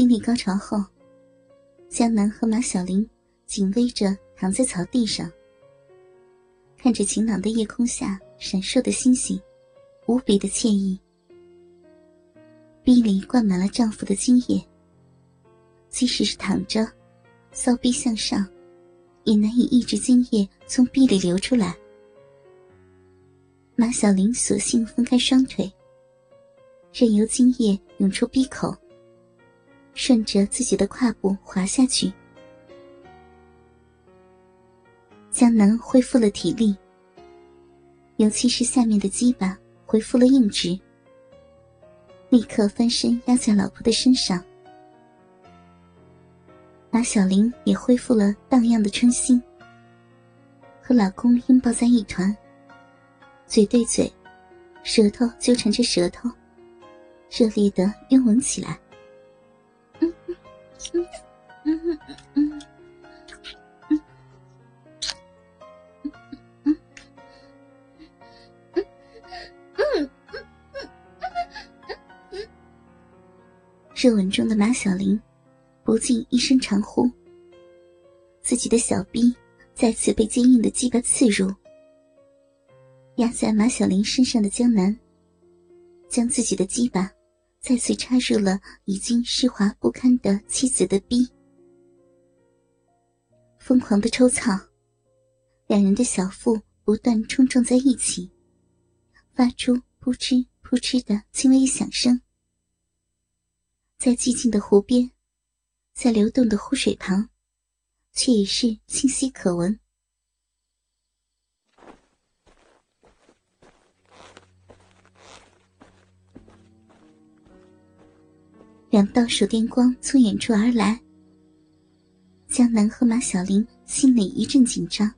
经历高潮后，江南和马小玲紧偎着躺在草地上，看着晴朗的夜空下闪烁的星星，无比的惬意。逼里灌满了丈夫的精液，即使是躺着，骚逼向上，也难以抑制精液从逼里流出来。马小玲索性分开双腿，任由精液涌出逼口，顺着自己的胯部滑下去。江南恢复了体力，尤其是下面的鸡巴恢复了硬直。立刻翻身压在老婆的身上，马小玲也恢复了荡漾的春心，和老公拥抱在一团，嘴对嘴，舌头纠缠着舌头，热烈的拥吻起来。嗯嗯嗯嗯嗯。热吻中的马小玲，不禁一声长呼。自己的小臂再次被坚硬的鸡巴刺入，压在马小玲身上的江南，将自己的鸡巴再次插入了已经湿滑不堪的妻子的逼，疯狂的抽草，两人的小腹不断冲撞在一起，发出扑哧扑哧的轻微响声。在寂静的湖边，在流动的湖水旁，却也是清晰可闻。两道手电光从远处而来，江南和马小玲心里一阵紧张。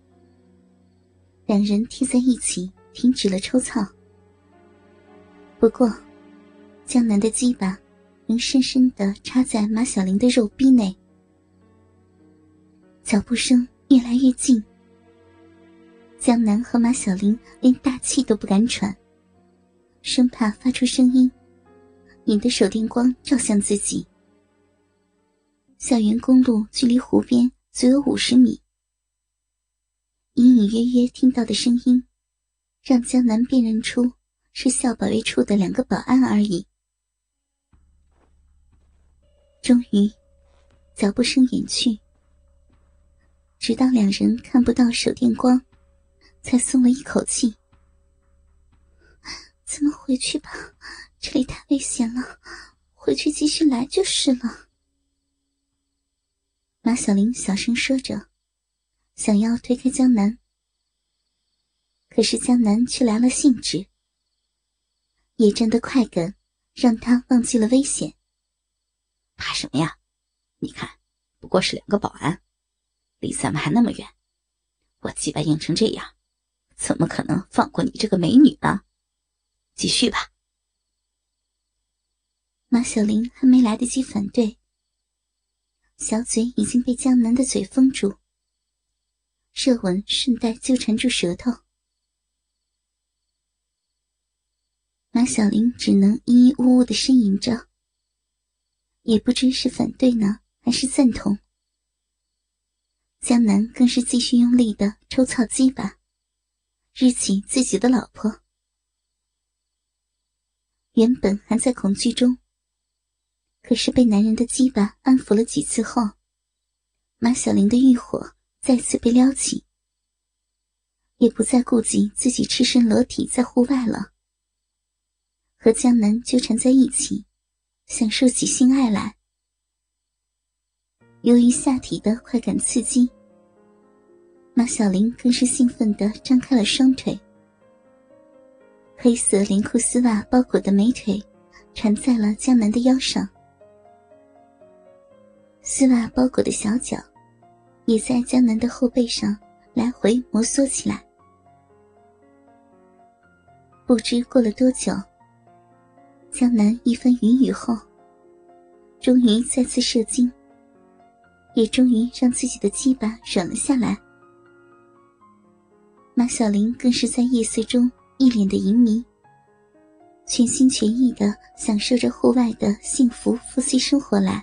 两人贴在一起，停止了抽操。不过，江南的鸡巴。仍深深的插在马小玲的肉壁内，脚步声越来越近。江南和马小玲连大气都不敢喘，生怕发出声音，引得手电光照向自己。校园公路距离湖边足有五十米，隐隐约约听到的声音，让江南辨认出是校保卫处的两个保安而已。终于，脚步声远去，直到两人看不到手电光，才松了一口气。咱们回去吧，这里太危险了，回去继续来就是了。马小玲小声说着，想要推开江南，可是江南却来了兴致。野战的快感让他忘记了危险。怕什么呀？你看，不过是两个保安，离咱们还那么远。我鸡巴硬成这样，怎么可能放过你这个美女呢？继续吧。马小玲还没来得及反对，小嘴已经被江南的嘴封住，热吻顺带纠缠住舌头。马小玲只能咿咿呜呜的呻吟着。也不知是反对呢，还是赞同。江南更是继续用力的抽操鸡巴，日起自己的老婆。原本还在恐惧中，可是被男人的鸡巴安抚了几次后，马小玲的欲火再次被撩起，也不再顾及自己赤身裸体在户外了，和江南纠缠在一起。享受起性爱来。由于下体的快感刺激，马小玲更是兴奋的张开了双腿，黑色连裤丝袜包裹的美腿缠在了江南的腰上，丝袜包裹的小脚也在江南的后背上来回摩挲起来。不知过了多久。江南一番云雨后，终于再次射精，也终于让自己的鸡巴软了下来。马小玲更是在夜色中一脸的淫迷，全心全意的享受着户外的幸福夫妻生活来。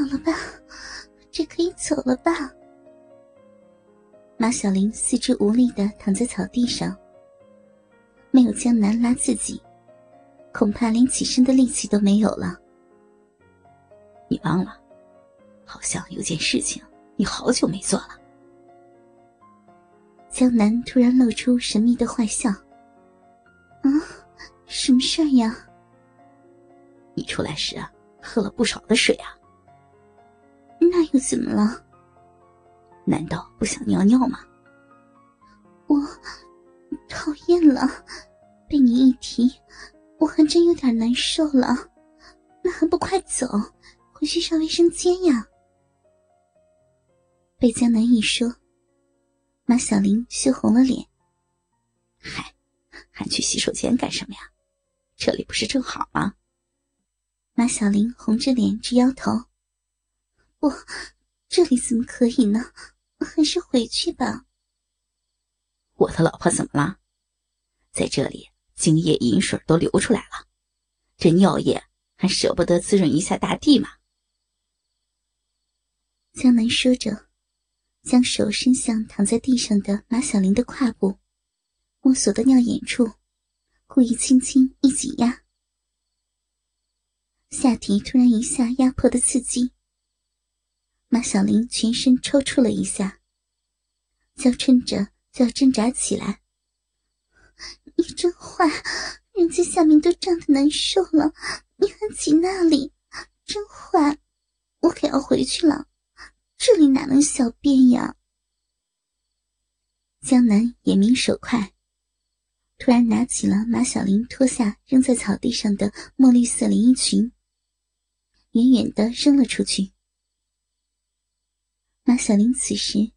好了吧，这可以走了吧？马小玲四肢无力的躺在草地上，没有江南拉自己，恐怕连起身的力气都没有了。你忘了，好像有件事情你好久没做了。江南突然露出神秘的坏笑。啊，什么事儿呀？你出来时啊，喝了不少的水啊。那又怎么了？难道不想尿尿吗？我讨厌了，被你一提，我还真有点难受了。那还不快走，回去上卫生间呀！被江南一说，马小玲羞红了脸。嗨，还去洗手间干什么呀？这里不是正好吗？马小玲红着脸直摇头。不，这里怎么可以呢？还是回去吧。我的老婆怎么了？在这里，精液饮水都流出来了，这尿液还舍不得滋润一下大地吗？江南说着，将手伸向躺在地上的马小玲的胯部，摸索到尿眼处，故意轻轻一挤压，下体突然一下压迫的刺激。马小玲全身抽搐了一下，娇嗔着就要挣扎起来。你真坏，人家下面都胀得难受了，你还挤那里，真坏！我可要回去了，这里哪能小便呀？江南眼明手快，突然拿起了马小玲脱下扔在草地上的墨绿色连衣裙，远远的扔了出去。马小玲此时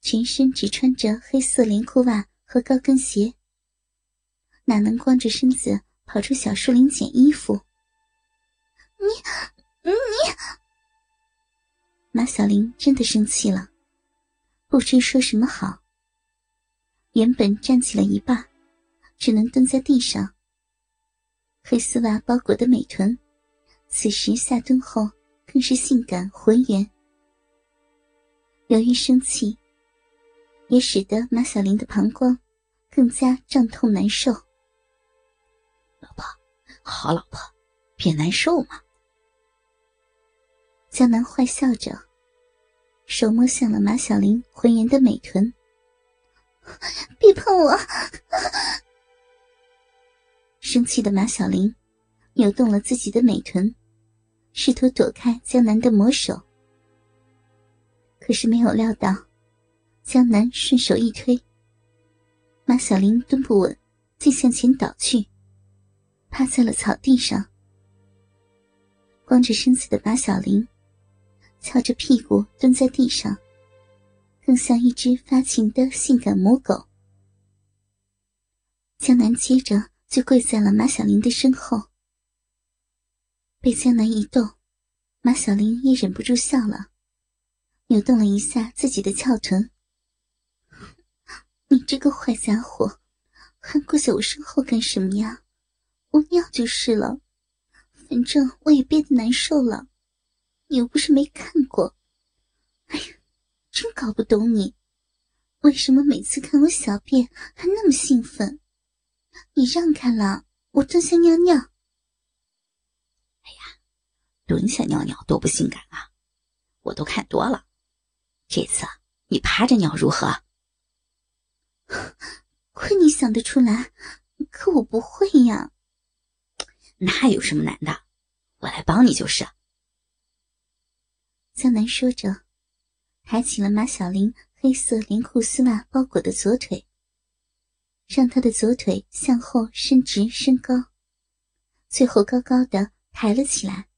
全身只穿着黑色连裤袜和高跟鞋，哪能光着身子跑出小树林捡衣服？你，你！马小玲真的生气了，不知说什么好。原本站起了一半，只能蹲在地上。黑丝袜包裹的美臀，此时下蹲后更是性感浑圆。由于生气，也使得马小玲的膀胱更加胀痛难受。老婆，好老婆，别难受嘛。江南坏笑着，手摸向了马小玲浑圆的美臀。别碰我！生气的马小玲扭动了自己的美臀，试图躲开江南的魔手。可是没有料到，江南顺手一推，马小玲蹲不稳，竟向前倒去，趴在了草地上。光着身子的马小玲，翘着屁股蹲在地上，更像一只发情的性感母狗。江南接着就跪在了马小玲的身后，被江南一动，马小玲也忍不住笑了。扭动了一下自己的翘臀，你这个坏家伙，还跪在我身后干什么呀？我尿就是了，反正我也憋得难受了，你又不是没看过。哎呀，真搞不懂你，为什么每次看我小便还那么兴奋？你让开了，我蹲下尿尿。哎呀，蹲下尿尿多不性感啊，我都看多了。这次你趴着尿如何？亏你想得出来，可我不会呀。那有什么难的？我来帮你就是。江南说着，抬起了马小玲黑色连裤丝袜包裹的左腿，让她的左腿向后伸直升高，最后高高的抬了起来。